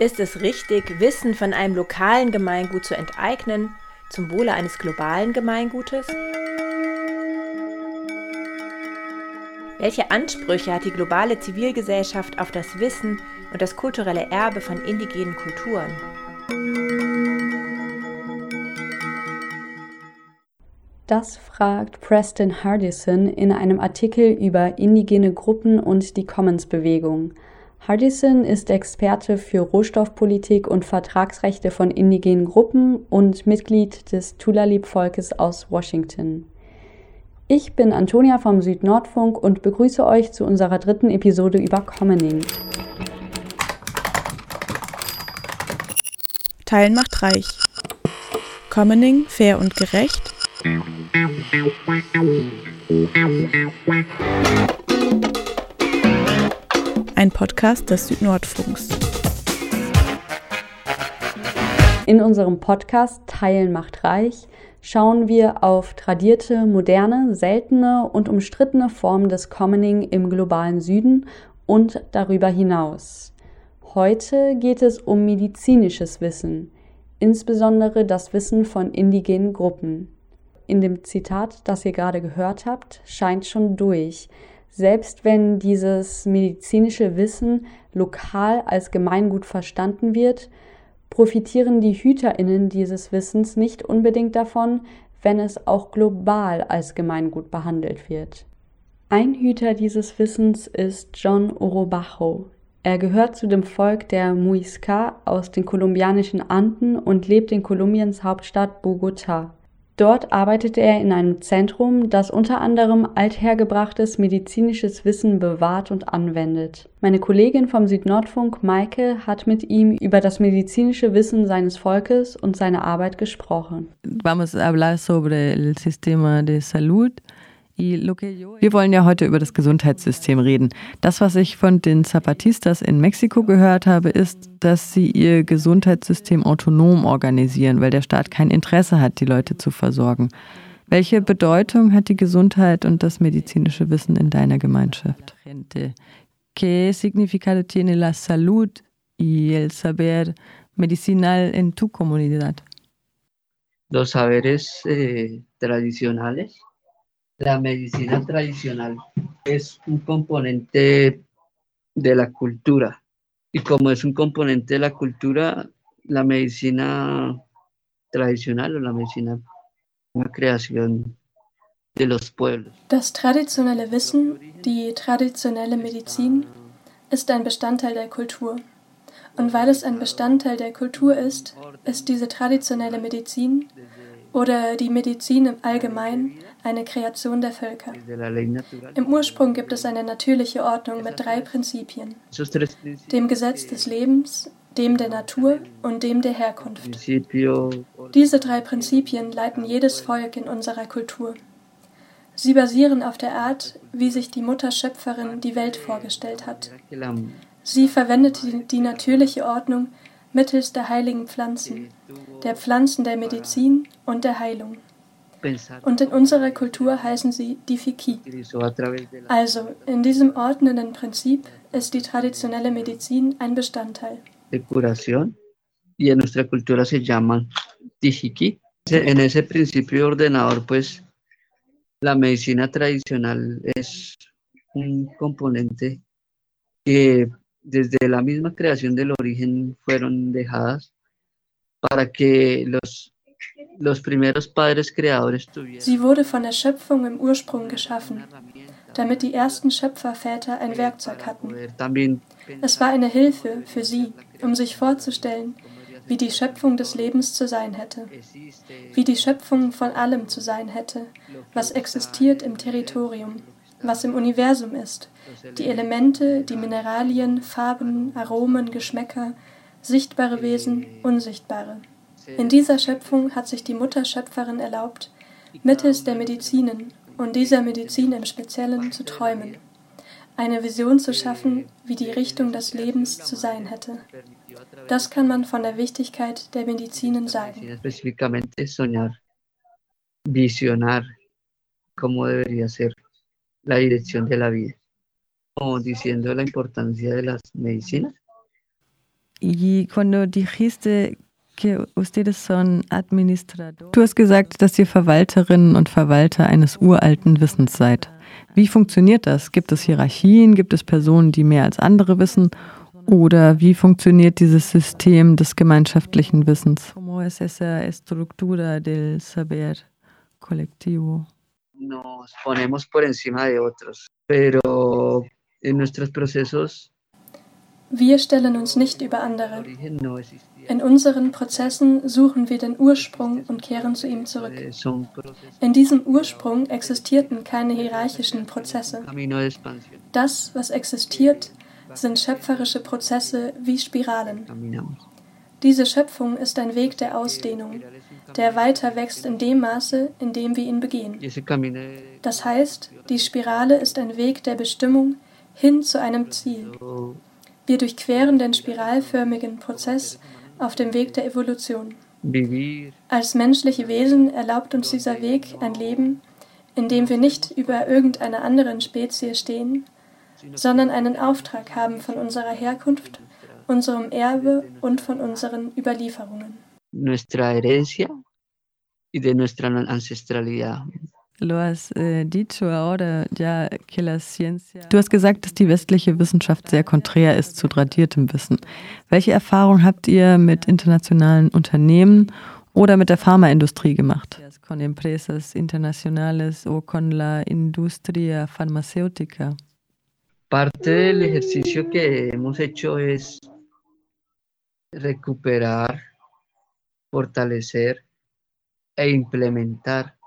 Ist es richtig, Wissen von einem lokalen Gemeingut zu enteignen zum Wohle eines globalen Gemeingutes? Welche Ansprüche hat die globale Zivilgesellschaft auf das Wissen und das kulturelle Erbe von indigenen Kulturen? Das fragt Preston Hardison in einem Artikel über indigene Gruppen und die Commons-Bewegung. Hardison ist Experte für Rohstoffpolitik und Vertragsrechte von indigenen Gruppen und Mitglied des Tulalip-Volkes aus Washington. Ich bin Antonia vom Südnordfunk und begrüße euch zu unserer dritten Episode über Commoning. Teilen macht reich. Commoning fair und gerecht. Ein Podcast des Südnordfunks. In unserem Podcast Teilen macht reich schauen wir auf tradierte, moderne, seltene und umstrittene Formen des Commoning im globalen Süden und darüber hinaus. Heute geht es um medizinisches Wissen, insbesondere das Wissen von indigenen Gruppen. In dem Zitat, das ihr gerade gehört habt, scheint schon durch, selbst wenn dieses medizinische Wissen lokal als Gemeingut verstanden wird, profitieren die Hüterinnen dieses Wissens nicht unbedingt davon, wenn es auch global als Gemeingut behandelt wird. Ein Hüter dieses Wissens ist John Orobajo. Er gehört zu dem Volk der Muisca aus den kolumbianischen Anden und lebt in Kolumbiens Hauptstadt Bogotá. Dort arbeitete er in einem Zentrum, das unter anderem althergebrachtes medizinisches Wissen bewahrt und anwendet. Meine Kollegin vom Südnordfunk, Maike, hat mit ihm über das medizinische Wissen seines Volkes und seine Arbeit gesprochen. Vamos a hablar sobre el sistema de salud wir wollen ja heute über das Gesundheitssystem reden. Das, was ich von den Zapatistas in Mexiko gehört habe, ist, dass sie ihr Gesundheitssystem autonom organisieren, weil der Staat kein Interesse hat, die Leute zu versorgen. Welche Bedeutung hat die Gesundheit und das medizinische Wissen in deiner Gemeinschaft? ¿Qué significado tiene la salud y el saber medicinal en tu comunidad? Los saberes eh, tradicionales la medicina tradicional es un componente de la cultura. Y como es un componente de la cultura, la medicina tradicional o la medicina una creación de los pueblos. Das traditionelle Wissen, die traditionelle Medizin, ist ein Bestandteil der Kultur. Und weil es ein Bestandteil der Kultur ist, ist diese traditionelle Medizin oder die Medizin im Allgemeinen eine Kreation der Völker. Im Ursprung gibt es eine natürliche Ordnung mit drei Prinzipien, dem Gesetz des Lebens, dem der Natur und dem der Herkunft. Diese drei Prinzipien leiten jedes Volk in unserer Kultur. Sie basieren auf der Art, wie sich die Mutterschöpferin die Welt vorgestellt hat. Sie verwendet die, die natürliche Ordnung mittels der heiligen Pflanzen, der Pflanzen der Medizin und der Heilung. Und in unserer Kultur heißen sie Difiki. Also, in diesem ordnenden Prinzip ist die traditionelle Medizin ein Bestandteil. De curación y en nuestra cultura se llaman Difiki. En ese principio ordenador, pues la medicina tradicional es un componente que desde la misma creación del origen fueron dejadas para que los los primeros padres creadores tuvieron. Sie wurde von der Schöpfung im Ursprung geschaffen, damit die ersten Schöpferväter ein Werkzeug hatten. Es war eine Hilfe für sie, um sich vorzustellen, wie die Schöpfung des Lebens zu sein hätte, wie die Schöpfung von allem zu sein hätte, was existiert im Territorium, was im Universum ist, die Elemente, die Mineralien, Farben, Aromen, Geschmäcker, sichtbare Wesen, unsichtbare. In dieser Schöpfung hat sich die Mutterschöpferin erlaubt, mittels der Medizinen und dieser Medizin im Speziellen zu träumen, eine Vision zu schaffen, wie die Richtung des Lebens zu sein hätte. Das kann man von der Wichtigkeit der Medizinen sagen. Visionar cómo debería ser la dirección de la vida, como diciendo la importancia de las medicinas Y cuando dijiste que ustedes son administradores. Du hast gesagt, dass ihr Verwalterinnen und Verwalter eines uralten Wissens seid. Wie funktioniert das? Gibt es Hierarchien? Gibt es Personen, die mehr als andere wissen? Oder wie funktioniert dieses System des gemeinschaftlichen Wissens? ¿Cómo es esa estructura del saber colectivo? Nos ponemos por encima de otros, pero en nuestros procesos Wir stellen uns nicht über andere. In unseren Prozessen suchen wir den Ursprung und kehren zu ihm zurück. eh, In diesem Ursprung existierten keine hierarchischen Prozesse. Das, was existiert, sind schöpferische Prozesse wie Spiralen. Diese Schöpfung ist ein Weg der Ausdehnung, der weiter wächst in dem Maße, in dem wir ihn begehen. Das heißt, die Spirale ist ein Weg der Bestimmung hin zu einem Ziel. Wir durchqueren den spiralförmigen Prozess auf dem Weg der Evolution. Als menschliche Wesen erlaubt uns dieser Weg ein Leben, in dem wir nicht über irgendeiner anderen Spezies stehen, sondern einen Auftrag haben von unserer Herkunft, unserem Erbe und von unseren Überlieferungen. Nuestra herencia y de nuestra ancestralidad. Eh. Du hast gesagt, dass die westliche Wissenschaft sehr konträr ist zu tradiertem Wissen. Welche Erfahrungen habt ihr mit internationalen Unternehmen oder mit der Pharmaindustrie gemacht? Con empresas internacionales o con la industria farmacéutica. Parte del ejercicio que hemos hecho es recuperar, fortalecer e implementar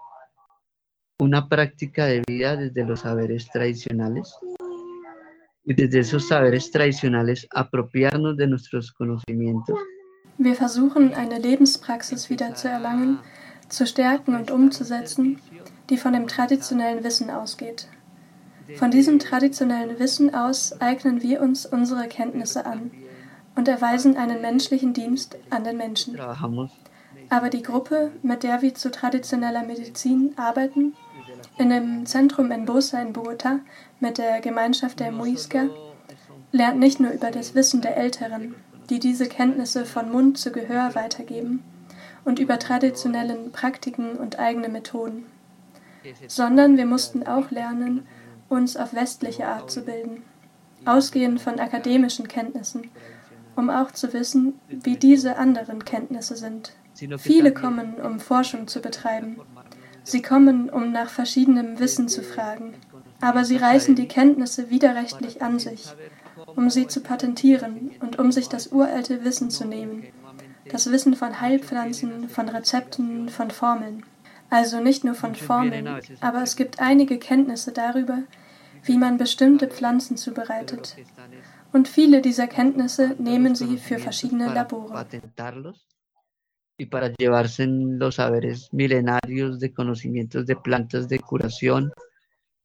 una práctica de vida desde los saberes tradicionales y desde esos saberes tradicionales apropiarnos de nuestros conocimientos. Wir versuchen eine Lebenspraxis wieder zu erlangen, zu stärken und umzusetzen, die von dem traditionellen Wissen ausgeht. Von diesem traditionellen Wissen aus eignen wir uns unsere Kenntnisse an und erweisen einen menschlichen Dienst an den Menschen. Aber die Gruppe, mit der wir zu traditioneller Medizin arbeiten, in dem Zentrum in Bosa in Bogota mit der Gemeinschaft der Muisca, lernt nicht nur über das Wissen der Älteren, die diese Kenntnisse von Mund zu Gehör weitergeben, und über traditionellen Praktiken und eigene Methoden, sondern wir mussten auch lernen, uns auf westliche Art zu bilden, ausgehend von akademischen Kenntnissen, um auch zu wissen, wie diese anderen Kenntnisse sind. Viele kommen, um Forschung zu betreiben. Sie kommen, um nach verschiedenem Wissen zu fragen. Aber sie reißen die Kenntnisse widerrechtlich an sich, um sie zu patentieren und um sich das uralte Wissen zu nehmen. Das Wissen von Heilpflanzen, von Rezepten, von Formeln. Also nicht nur von Formeln, aber es gibt einige Kenntnisse darüber, wie man bestimmte Pflanzen zubereitet. Und viele dieser Kenntnisse nehmen sie für verschiedene Labore. y para llevarse los saberes milenarios de conocimientos de plantas de curación,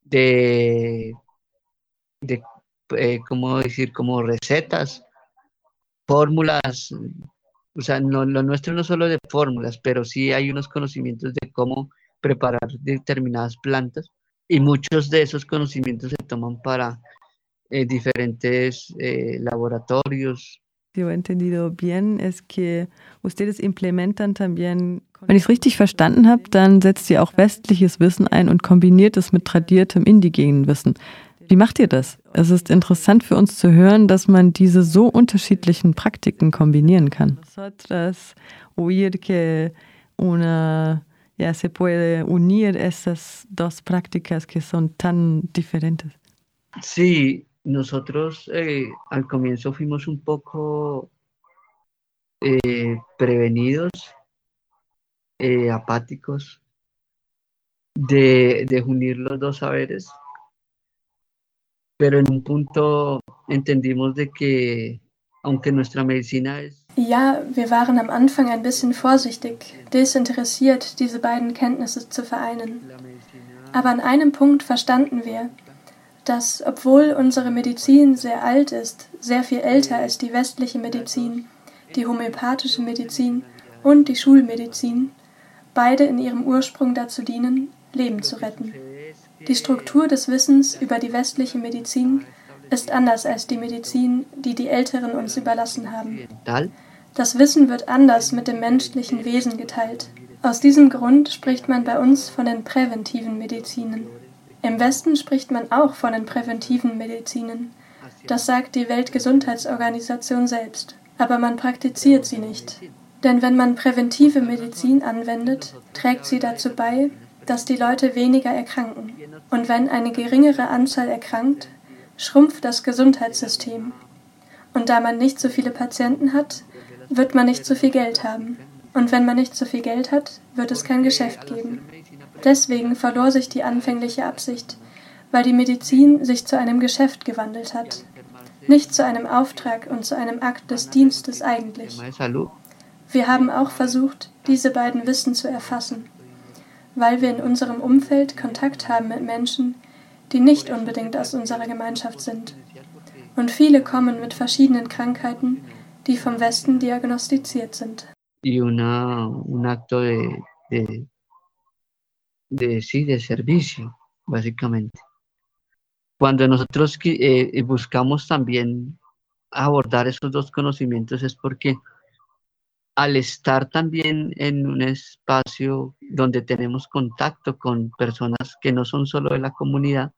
de, de eh, ¿cómo decir? Como recetas, fórmulas. O sea, no, lo nuestro no solo de fórmulas, pero sí hay unos conocimientos de cómo preparar determinadas plantas y muchos de esos conocimientos se toman para eh, diferentes eh, laboratorios, yo he entendido bien, es que ustedes implementan también. Wenn ich es richtig verstanden habe, dann setzt ihr auch westliches Wissen ein und kombiniert es mit tradiertem indigenen Wissen. Wie macht ihr das? Es ist interessant für uns zu hören, dass man diese so unterschiedlichen Praktiken kombinieren kann. Oír que una ya se puede unir esas dos prácticas que son tan diferentes. Sí, nosotros eh, al comienzo fuimos un poco eh, prevenidos, eh, apáticos, de, de, unir los dos saberes, pero en un punto entendimos de que aunque nuestra medicina es... Ja, wir waren am Anfang ein bisschen vorsichtig, desinteressiert, diese beiden Kenntnisse zu vereinen. Aber an einem Punkt verstanden wir, dass, obwohl unsere Medizin sehr alt ist, sehr viel älter als die westliche Medizin, die homöopathische Medizin und die Schulmedizin, beide in ihrem Ursprung dazu dienen, Leben zu retten. Die Struktur des Wissens über die westliche Medizin ist anders als die Medizin, die die Älteren uns überlassen haben. Das Wissen wird anders mit dem menschlichen Wesen geteilt. Aus diesem Grund spricht man bei uns von den präventiven Medizinen. Im Westen spricht man auch von den präventiven Medizinen. Das sagt die Weltgesundheitsorganisation selbst. Aber man praktiziert sie nicht. Denn wenn man präventive Medizin anwendet, trägt sie dazu bei, dass die Leute weniger erkranken. Und wenn eine geringere Anzahl erkrankt, schrumpft das Gesundheitssystem. Und da man nicht so viele Patienten hat, wird man nicht so viel Geld haben. Und wenn man nicht so viel Geld hat, wird es kein Geschäft geben. Deswegen verlor sich die anfängliche Absicht, weil die Medizin sich zu einem Geschäft gewandelt hat, nicht zu einem Auftrag und zu einem Akt des Dienstes eigentlich. Wir haben auch versucht, diese beiden Wissen zu erfassen, weil wir in unserem Umfeld Kontakt haben mit Menschen, die nicht unbedingt aus unserer Gemeinschaft sind. Und viele kommen mit verschiedenen Krankheiten, die vom Westen diagnostiziert sind. Y una, un acto de, sí, de servicio, básicamente. Cuando nosotros eh, buscamos también abordar esos dos conocimientos es porque al estar también en un espacio donde tenemos contacto con personas que no son solo de la comunidad,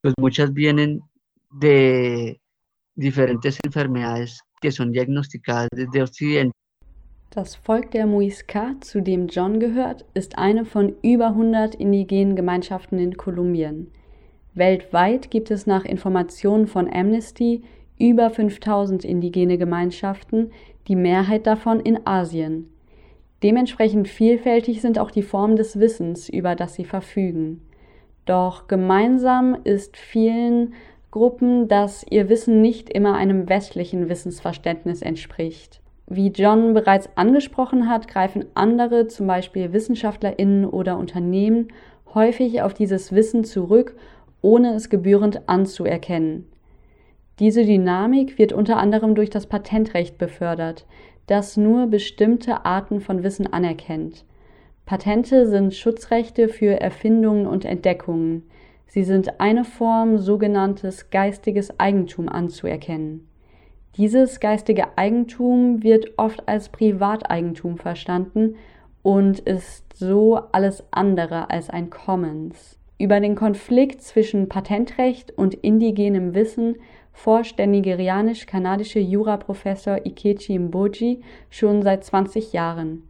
pues muchas vienen de diferentes enfermedades que son diagnosticadas desde Occidente. Das Volk der Muisca, zu dem John gehört, ist eine von über 100 indigenen Gemeinschaften in Kolumbien. Weltweit gibt es nach Informationen von Amnesty über 5000 indigene Gemeinschaften, die Mehrheit davon in Asien. Dementsprechend vielfältig sind auch die Formen des Wissens, über das sie verfügen. Doch gemeinsam ist vielen Gruppen, dass ihr Wissen nicht immer einem westlichen Wissensverständnis entspricht. Wie John bereits angesprochen hat, greifen andere, zum Beispiel Wissenschaftlerinnen oder Unternehmen, häufig auf dieses Wissen zurück, ohne es gebührend anzuerkennen. Diese Dynamik wird unter anderem durch das Patentrecht befördert, das nur bestimmte Arten von Wissen anerkennt. Patente sind Schutzrechte für Erfindungen und Entdeckungen. Sie sind eine Form, sogenanntes geistiges Eigentum anzuerkennen. Dieses geistige Eigentum wird oft als Privateigentum verstanden und ist so alles andere als ein Commons. Über den Konflikt zwischen Patentrecht und indigenem Wissen forscht der nigerianisch-kanadische Juraprofessor Ikechi Mboji schon seit 20 Jahren.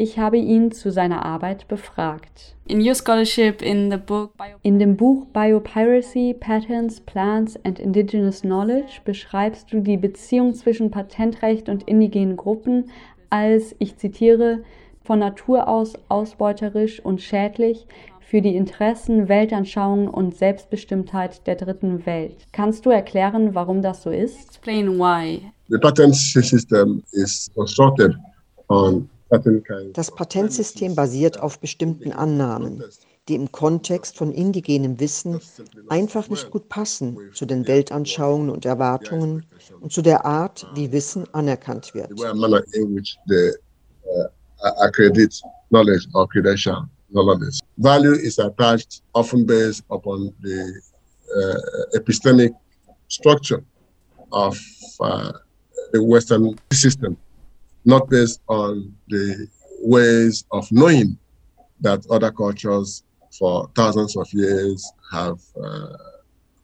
Ich habe ihn zu seiner Arbeit befragt. In, your scholarship in, the book in dem Buch Biopiracy, Patents, Plants and Indigenous Knowledge beschreibst du die Beziehung zwischen Patentrecht und indigenen Gruppen als, ich zitiere, von Natur aus ausbeuterisch und schädlich, für die Interessen, Weltanschauung und Selbstbestimmtheit der dritten Welt. Kannst du erklären, warum das so ist? Explain why. The patent system is constructed on das Patentsystem basiert auf bestimmten Annahmen, die im Kontext von indigenem Wissen einfach nicht gut passen zu den Weltanschauungen und Erwartungen und zu der Art, wie Wissen anerkannt wird. knowledge. Value is attached often based upon the uh, epistemic structure of uh, the Western system, not based on the ways of knowing that other cultures for thousands of years have uh,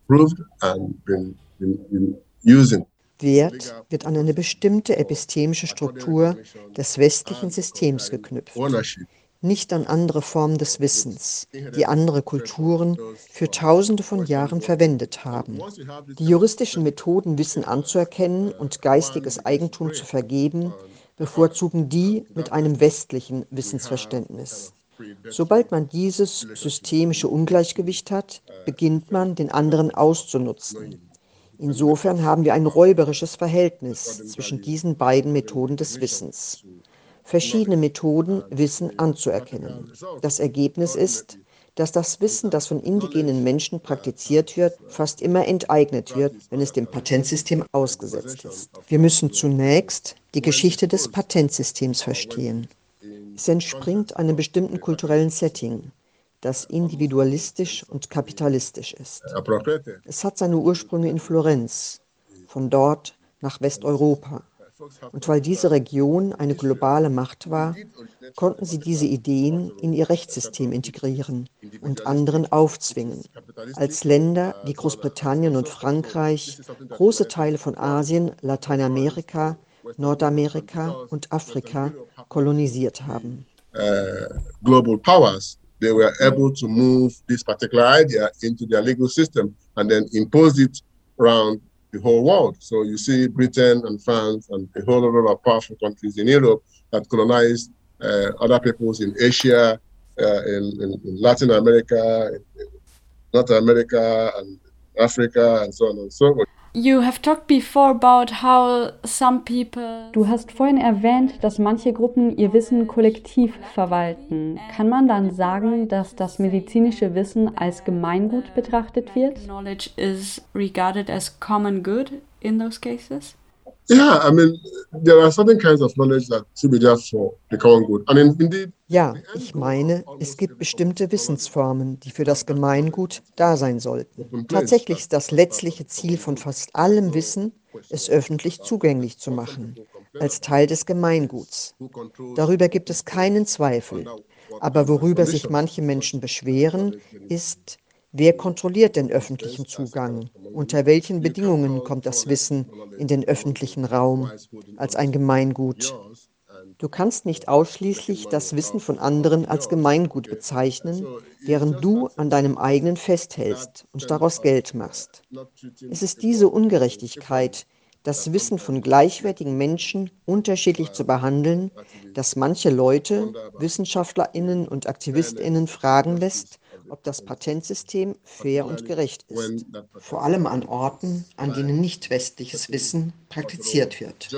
proved and been, been, been using. Wert wird an eine bestimmte epistemische Struktur des westlichen Systems geknüpft. nicht an andere Formen des Wissens, die andere Kulturen für Tausende von Jahren verwendet haben. Die juristischen Methoden, Wissen anzuerkennen und geistiges Eigentum zu vergeben, bevorzugen die mit einem westlichen Wissensverständnis. Sobald man dieses systemische Ungleichgewicht hat, beginnt man, den anderen auszunutzen. Insofern haben wir ein räuberisches Verhältnis zwischen diesen beiden Methoden des Wissens verschiedene Methoden, Wissen anzuerkennen. Das Ergebnis ist, dass das Wissen, das von indigenen Menschen praktiziert wird, fast immer enteignet wird, wenn es dem Patentsystem ausgesetzt ist. Wir müssen zunächst die Geschichte des Patentsystems verstehen. Es entspringt einem bestimmten kulturellen Setting, das individualistisch und kapitalistisch ist. Es hat seine Ursprünge in Florenz, von dort nach Westeuropa. Und weil diese Region eine globale Macht war, konnten sie diese Ideen in ihr Rechtssystem integrieren und anderen aufzwingen. Als Länder wie Großbritannien und Frankreich große Teile von Asien, Lateinamerika, Nordamerika und Afrika kolonisiert haben. Uh, global powers they were able to move this particular idea into their legal system and then impose it around the whole world. So you see Britain and France and a whole lot of powerful countries in Europe that colonized uh, other peoples in Asia, uh, in, in, in, Latin America, in North America, and Africa, and so on and so forth. You have talked before about how some people Du hast vorhin erwähnt, dass manche Gruppen ihr Wissen kollektiv verwalten. Kann man dann sagen, dass das medizinische Wissen als Gemeingut betrachtet wird? Knowledge is regarded as common good in those cases? Yeah, I mean, there are certain kinds of knowledge that should be there for the common good. And indeed, ja, ich meine, es gibt bestimmte Wissensformen, die für das Gemeingut da sein sollten. Tatsächlich ist das letztliche Ziel von fast allem Wissen, es öffentlich zugänglich zu machen, als Teil des Gemeinguts. Darüber gibt es keinen Zweifel. Aber worüber sich manche Menschen beschweren, ist, Wer kontrolliert den öffentlichen Zugang? Unter welchen Bedingungen kommt das Wissen in den öffentlichen Raum als ein Gemeingut? Du kannst nicht ausschließlich das Wissen von anderen als Gemeingut bezeichnen, während du an deinem eigenen festhältst und daraus Geld machst. Es ist diese Ungerechtigkeit, das Wissen von gleichwertigen Menschen unterschiedlich zu behandeln, das manche Leute, Wissenschaftlerinnen und Aktivistinnen fragen lässt, ob das Patentsystem fair und gerecht ist, vor allem an Orten, an denen nicht westliches Wissen praktiziert wird.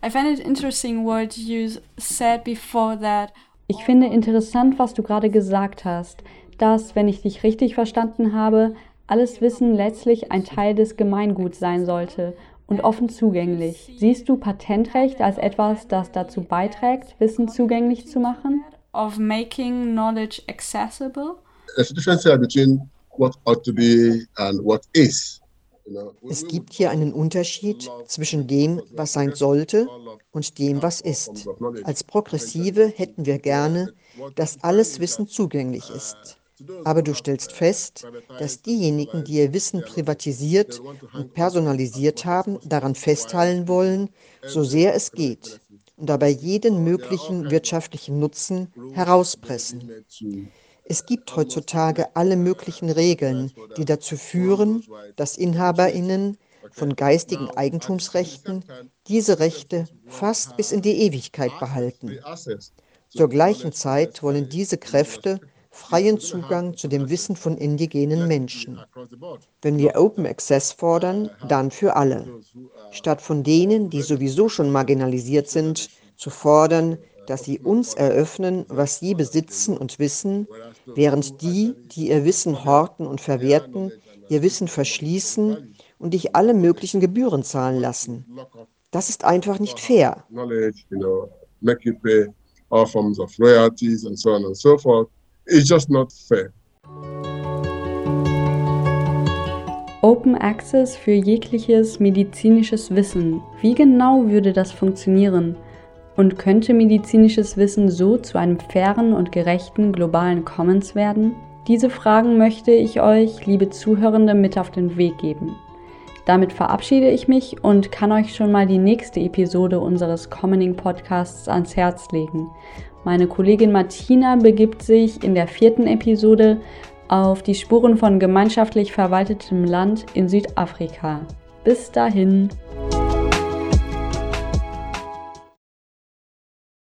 I find it interesting what you said before that. Ich finde interessant, was du gerade gesagt hast, dass, wenn ich dich richtig verstanden habe, alles Wissen letztlich ein Teil des Gemeinguts sein sollte und offen zugänglich. Siehst du Patentrecht als etwas, das dazu beiträgt, Wissen zugänglich zu machen? Of making knowledge accessible? There's a difference between what ought to be and what is. Es gibt hier einen Unterschied zwischen dem, was sein sollte, und dem, was ist. Als Progressive hätten wir gerne, dass alles Wissen zugänglich ist. Aber du stellst fest, dass diejenigen, die ihr Wissen privatisiert und personalisiert haben, daran festhalten wollen, so sehr es geht, und dabei jeden möglichen wirtschaftlichen Nutzen herauspressen. Es gibt heutzutage alle möglichen Regeln, die dazu führen, dass Inhaberinnen von geistigen Eigentumsrechten diese Rechte fast bis in die Ewigkeit behalten. Zur gleichen Zeit wollen diese Kräfte freien Zugang zu dem Wissen von indigenen Menschen. Wenn wir Open Access fordern, dann für alle, statt von denen, die sowieso schon marginalisiert sind, zu fordern, dass sie uns eröffnen, was sie besitzen und wissen, während die, die ihr Wissen horten und verwerten, ihr Wissen verschließen und dich alle möglichen Gebühren zahlen lassen. Das ist einfach nicht fair. All forms of royalties and so on and so forth. It's just not fair. Open Access für jegliches medizinisches Wissen. Wie genau würde das funktionieren? Und könnte medizinisches Wissen so zu einem fairen und gerechten globalen Commons werden? Diese Fragen möchte ich euch, liebe Zuhörende, mit auf den Weg geben. Damit verabschiede ich mich und kann euch schon mal die nächste Episode unseres Commoning Podcasts ans Herz legen. Meine Kollegin Martina begibt sich in der vierten Episode auf die Spuren von gemeinschaftlich verwaltetem Land in Südafrika. Bis dahin.